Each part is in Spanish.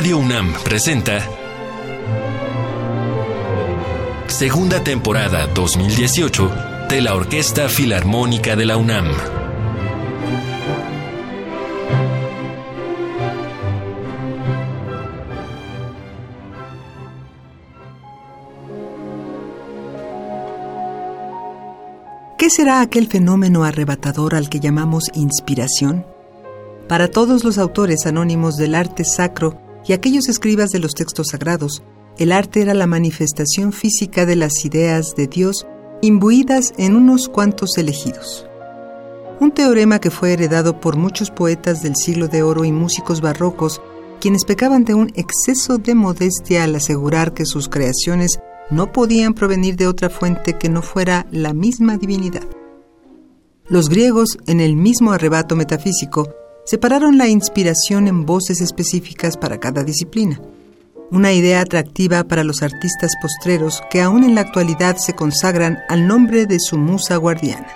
Radio UNAM presenta Segunda temporada 2018 de la Orquesta Filarmónica de la UNAM. ¿Qué será aquel fenómeno arrebatador al que llamamos inspiración? Para todos los autores anónimos del arte sacro y aquellos escribas de los textos sagrados, el arte era la manifestación física de las ideas de Dios imbuidas en unos cuantos elegidos. Un teorema que fue heredado por muchos poetas del siglo de oro y músicos barrocos, quienes pecaban de un exceso de modestia al asegurar que sus creaciones no podían provenir de otra fuente que no fuera la misma divinidad. Los griegos, en el mismo arrebato metafísico, separaron la inspiración en voces específicas para cada disciplina, una idea atractiva para los artistas postreros que aún en la actualidad se consagran al nombre de su musa guardiana.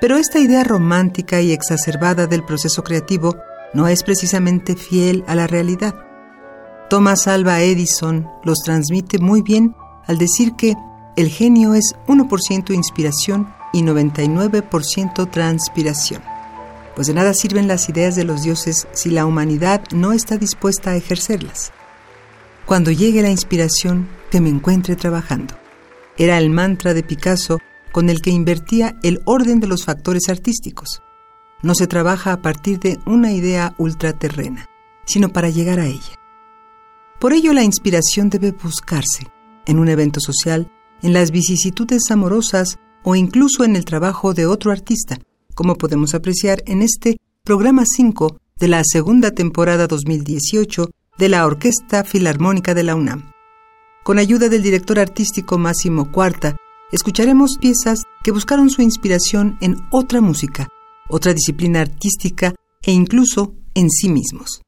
Pero esta idea romántica y exacerbada del proceso creativo no es precisamente fiel a la realidad. Thomas Alva Edison los transmite muy bien al decir que el genio es 1% inspiración y 99% transpiración. Pues de nada sirven las ideas de los dioses si la humanidad no está dispuesta a ejercerlas. Cuando llegue la inspiración, que me encuentre trabajando. Era el mantra de Picasso con el que invertía el orden de los factores artísticos. No se trabaja a partir de una idea ultraterrena, sino para llegar a ella. Por ello la inspiración debe buscarse en un evento social, en las vicisitudes amorosas o incluso en el trabajo de otro artista, como podemos apreciar en este programa 5 de la segunda temporada 2018 de la Orquesta Filarmónica de la UNAM. Con ayuda del director artístico Máximo Cuarta, escucharemos piezas que buscaron su inspiración en otra música, otra disciplina artística e incluso en sí mismos.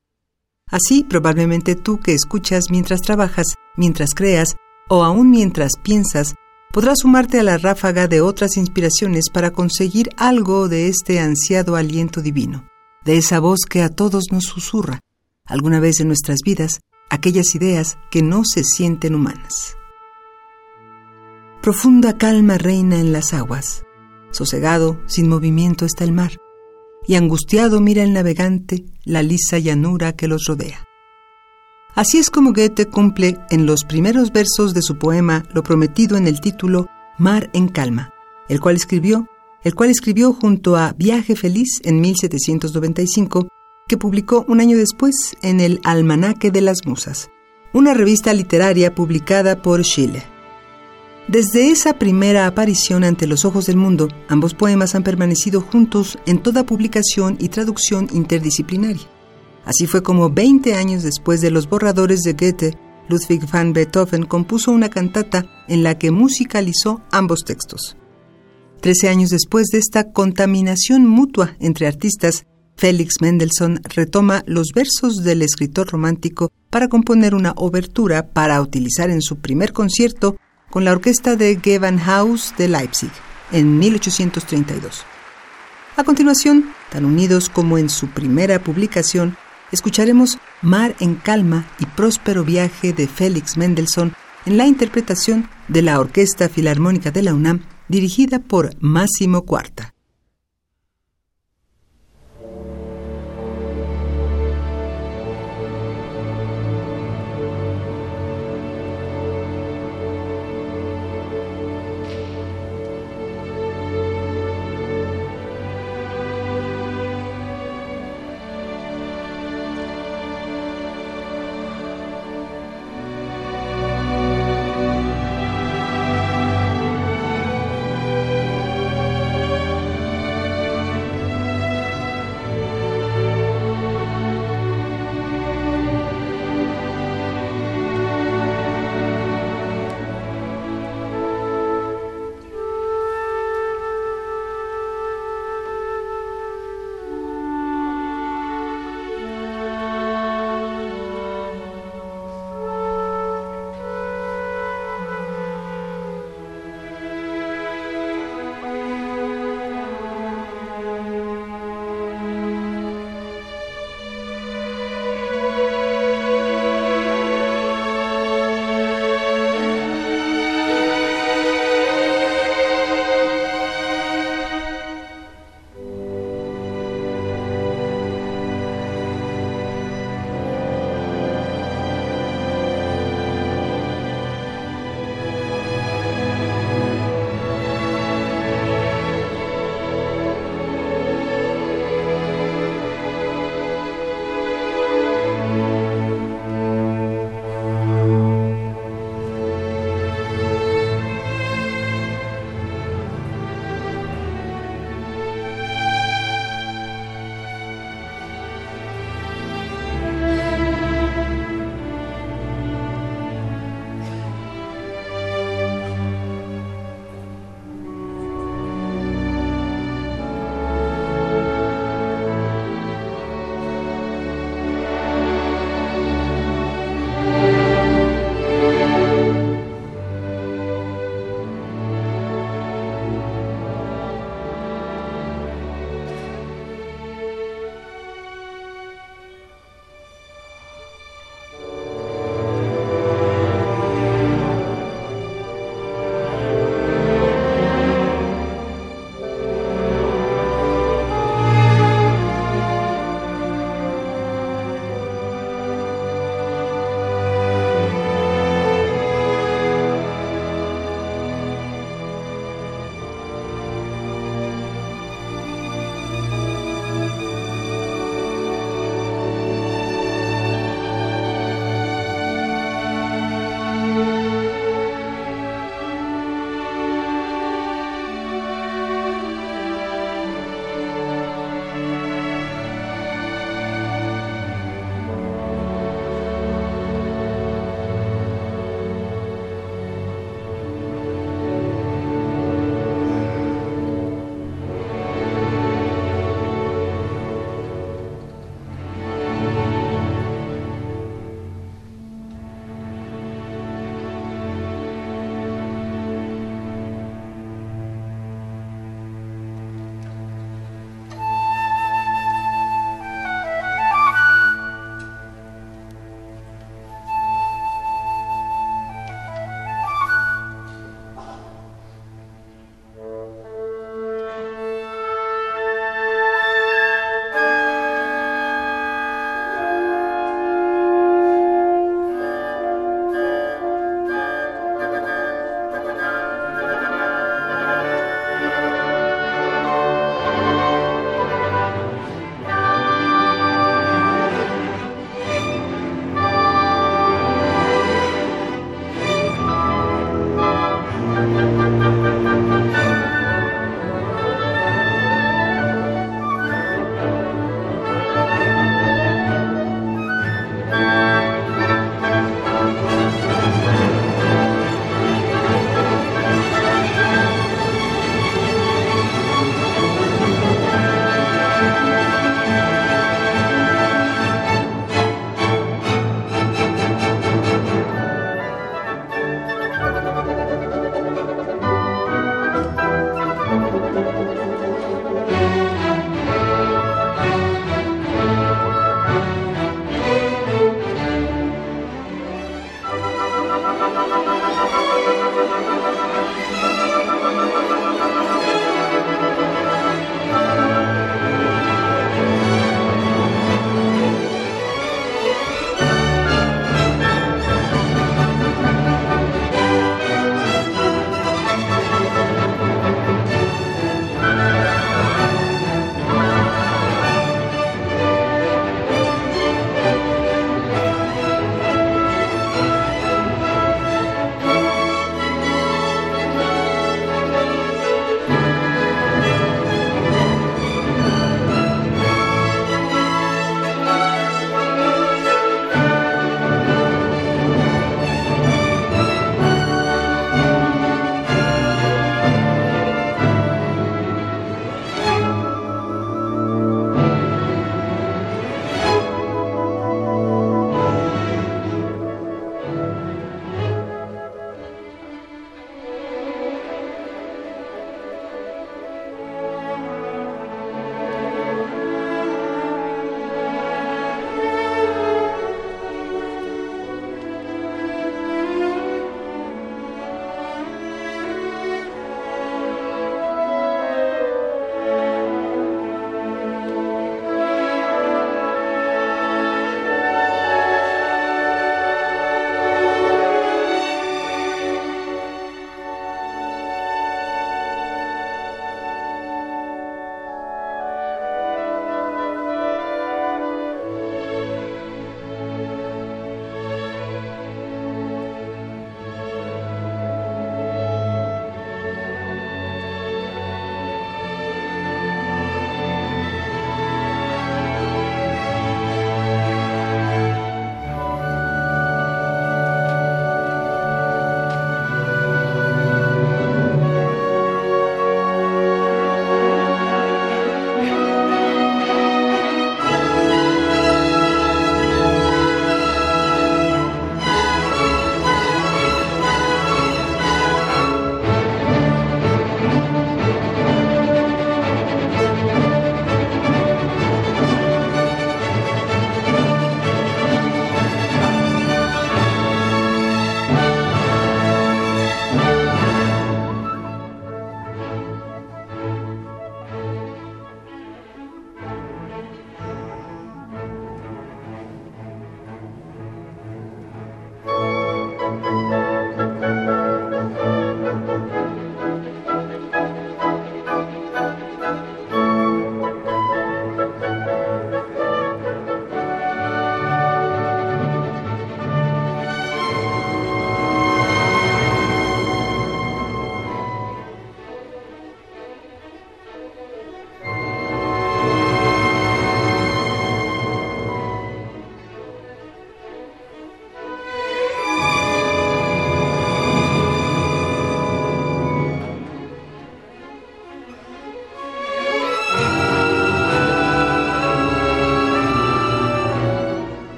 Así, probablemente tú que escuchas mientras trabajas, mientras creas o aún mientras piensas, podrás sumarte a la ráfaga de otras inspiraciones para conseguir algo de este ansiado aliento divino, de esa voz que a todos nos susurra, alguna vez en nuestras vidas, aquellas ideas que no se sienten humanas. Profunda calma reina en las aguas, sosegado, sin movimiento está el mar y angustiado mira el navegante la lisa llanura que los rodea. Así es como Goethe cumple en los primeros versos de su poema lo prometido en el título Mar en calma, el cual escribió, el cual escribió junto a Viaje feliz en 1795, que publicó un año después en el Almanaque de las Musas, una revista literaria publicada por Schiller. Desde esa primera aparición ante los ojos del mundo, ambos poemas han permanecido juntos en toda publicación y traducción interdisciplinaria. Así fue como 20 años después de los borradores de Goethe, Ludwig van Beethoven compuso una cantata en la que musicalizó ambos textos. Trece años después de esta contaminación mutua entre artistas, Félix Mendelssohn retoma los versos del escritor romántico para componer una obertura para utilizar en su primer concierto con la orquesta de Gewandhaus de Leipzig en 1832. A continuación, tan unidos como en su primera publicación, escucharemos Mar en Calma y Próspero Viaje de Félix Mendelssohn en la interpretación de la Orquesta Filarmónica de la UNAM dirigida por Máximo Cuarta.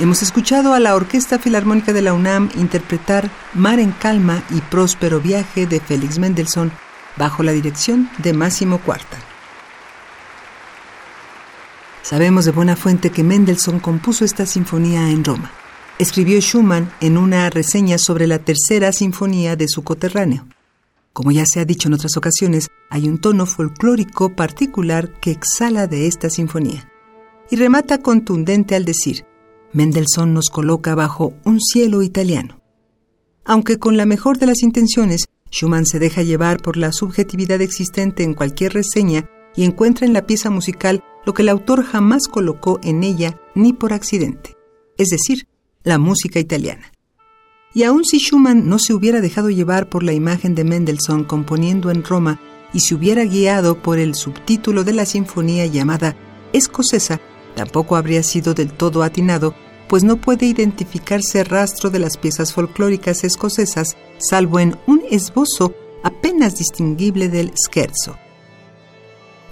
Hemos escuchado a la Orquesta Filarmónica de la UNAM interpretar Mar en Calma y Próspero Viaje de Félix Mendelssohn bajo la dirección de Máximo Cuarta. Sabemos de buena fuente que Mendelssohn compuso esta sinfonía en Roma. Escribió Schumann en una reseña sobre la tercera sinfonía de su coterráneo. Como ya se ha dicho en otras ocasiones, hay un tono folclórico particular que exhala de esta sinfonía. Y remata contundente al decir, Mendelssohn nos coloca bajo un cielo italiano. Aunque con la mejor de las intenciones, Schumann se deja llevar por la subjetividad existente en cualquier reseña y encuentra en la pieza musical lo que el autor jamás colocó en ella ni por accidente, es decir, la música italiana. Y aun si Schumann no se hubiera dejado llevar por la imagen de Mendelssohn componiendo en Roma y se hubiera guiado por el subtítulo de la sinfonía llamada Escocesa, Tampoco habría sido del todo atinado, pues no puede identificarse rastro de las piezas folclóricas escocesas, salvo en un esbozo apenas distinguible del scherzo.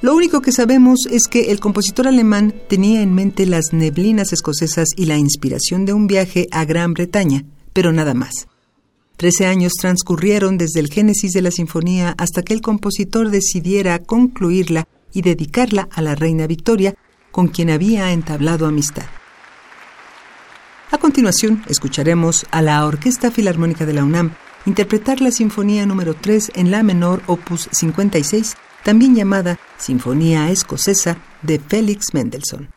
Lo único que sabemos es que el compositor alemán tenía en mente las neblinas escocesas y la inspiración de un viaje a Gran Bretaña, pero nada más. Trece años transcurrieron desde el génesis de la sinfonía hasta que el compositor decidiera concluirla y dedicarla a la reina Victoria, con quien había entablado amistad. A continuación, escucharemos a la Orquesta Filarmónica de la UNAM interpretar la Sinfonía número 3 en la menor opus 56, también llamada Sinfonía Escocesa de Félix Mendelssohn.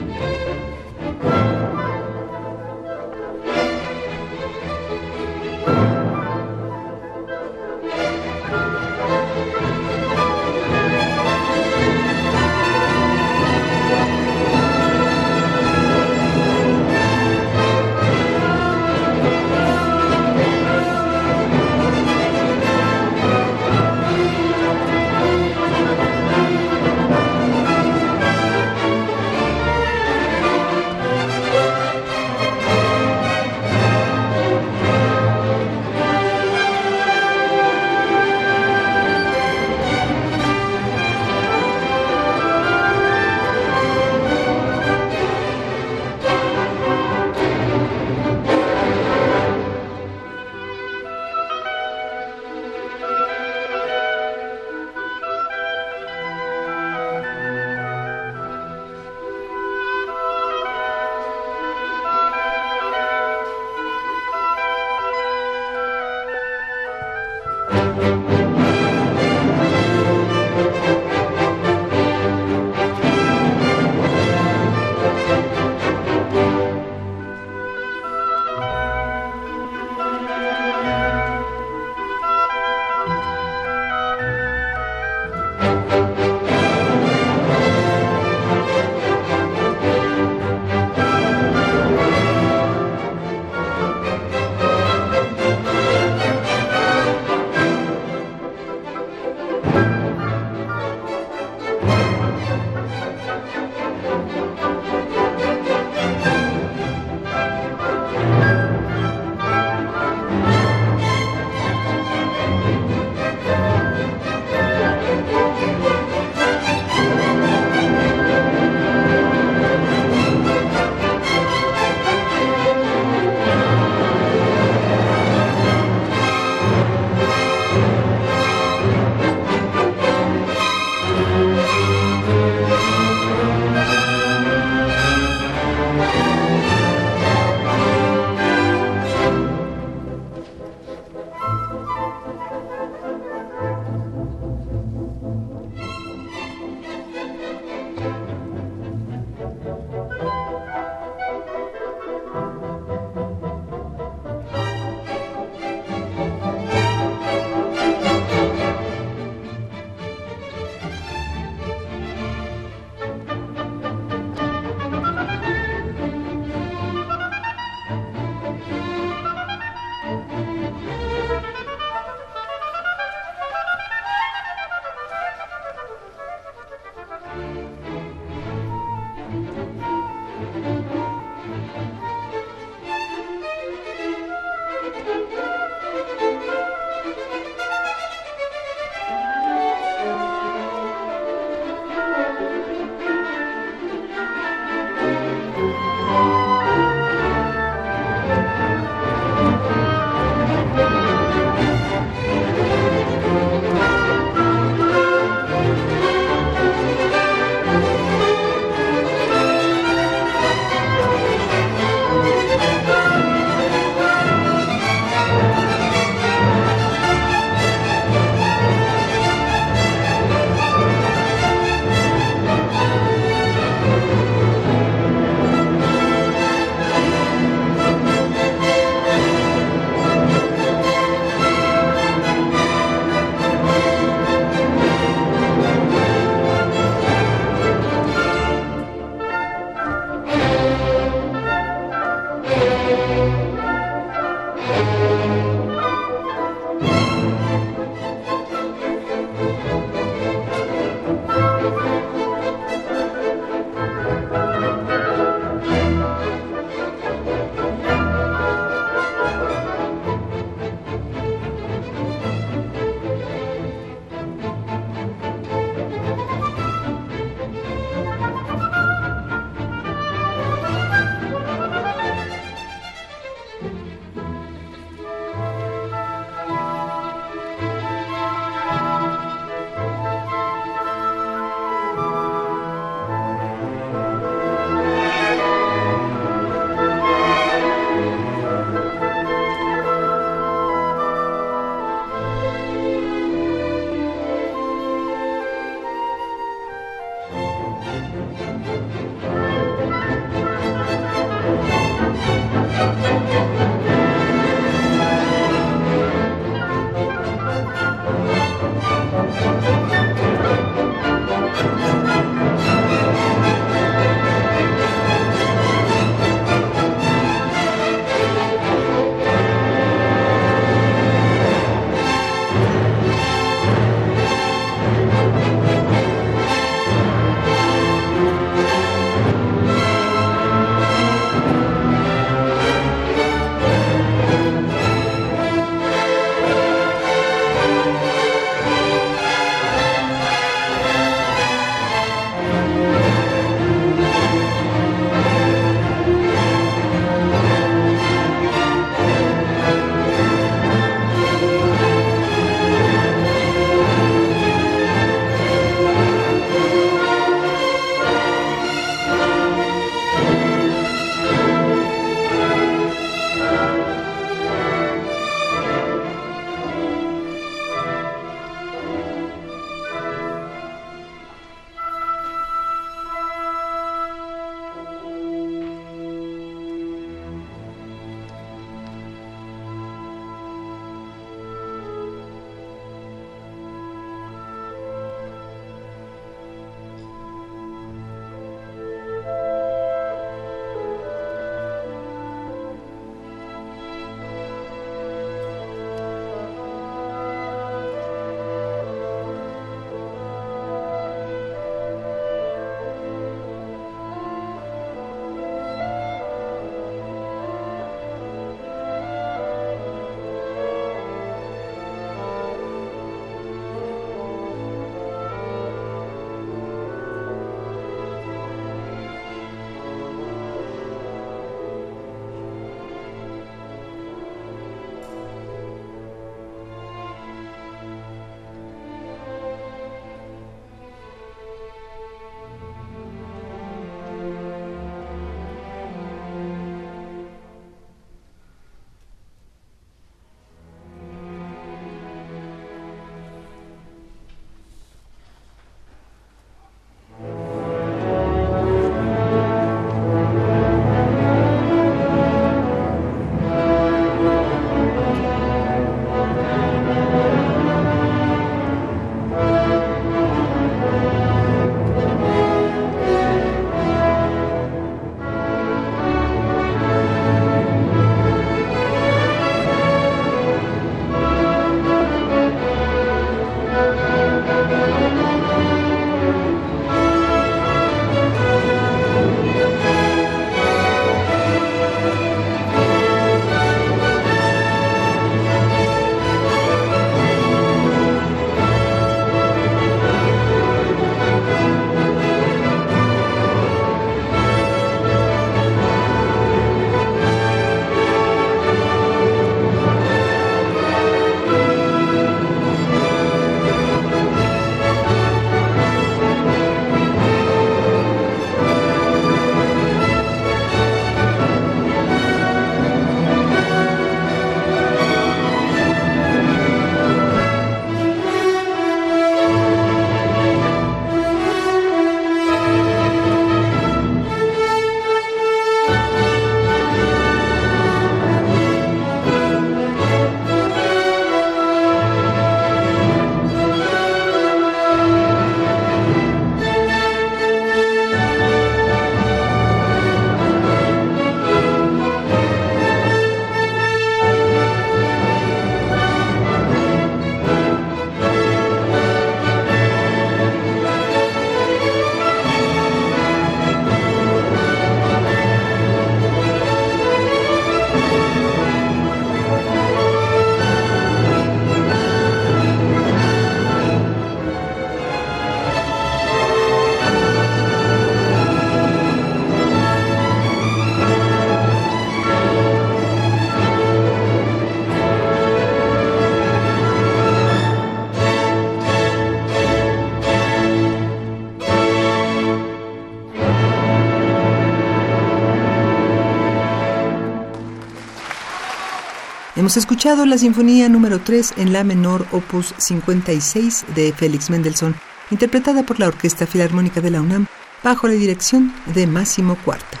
Hemos escuchado la Sinfonía número 3 en La menor, opus 56 de Félix Mendelssohn, interpretada por la Orquesta Filarmónica de la UNAM bajo la dirección de Máximo Cuarta.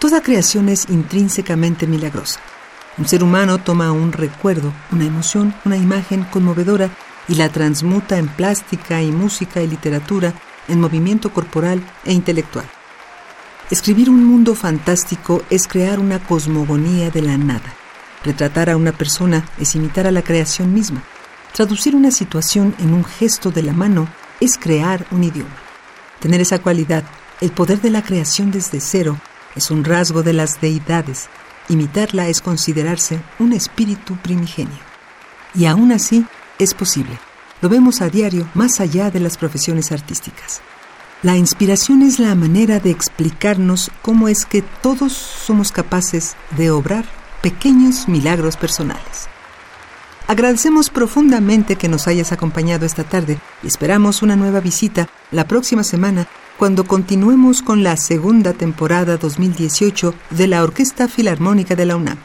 Toda creación es intrínsecamente milagrosa. Un ser humano toma un recuerdo, una emoción, una imagen conmovedora y la transmuta en plástica y música y literatura, en movimiento corporal e intelectual. Escribir un mundo fantástico es crear una cosmogonía de la nada. Retratar a una persona es imitar a la creación misma. Traducir una situación en un gesto de la mano es crear un idioma. Tener esa cualidad, el poder de la creación desde cero, es un rasgo de las deidades. Imitarla es considerarse un espíritu primigenio. Y aún así es posible. Lo vemos a diario más allá de las profesiones artísticas. La inspiración es la manera de explicarnos cómo es que todos somos capaces de obrar pequeños milagros personales. Agradecemos profundamente que nos hayas acompañado esta tarde y esperamos una nueva visita la próxima semana cuando continuemos con la segunda temporada 2018 de la Orquesta Filarmónica de la UNAM.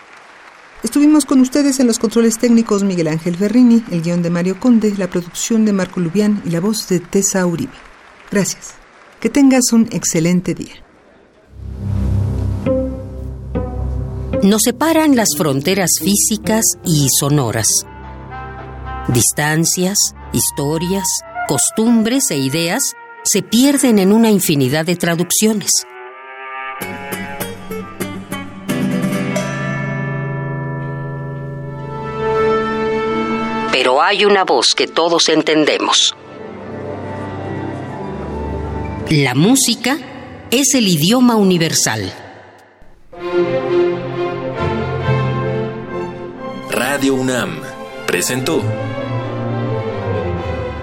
Estuvimos con ustedes en los controles técnicos Miguel Ángel Ferrini, el guion de Mario Conde, la producción de Marco Lubián y la voz de Tessa Uribe. Gracias. Que tengas un excelente día. Nos separan las fronteras físicas y sonoras. Distancias, historias, costumbres e ideas se pierden en una infinidad de traducciones. Pero hay una voz que todos entendemos la música es el idioma universal. Radio UNAM presentó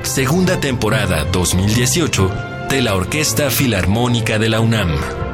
Segunda temporada 2018 de la Orquesta Filarmónica de la UNAM.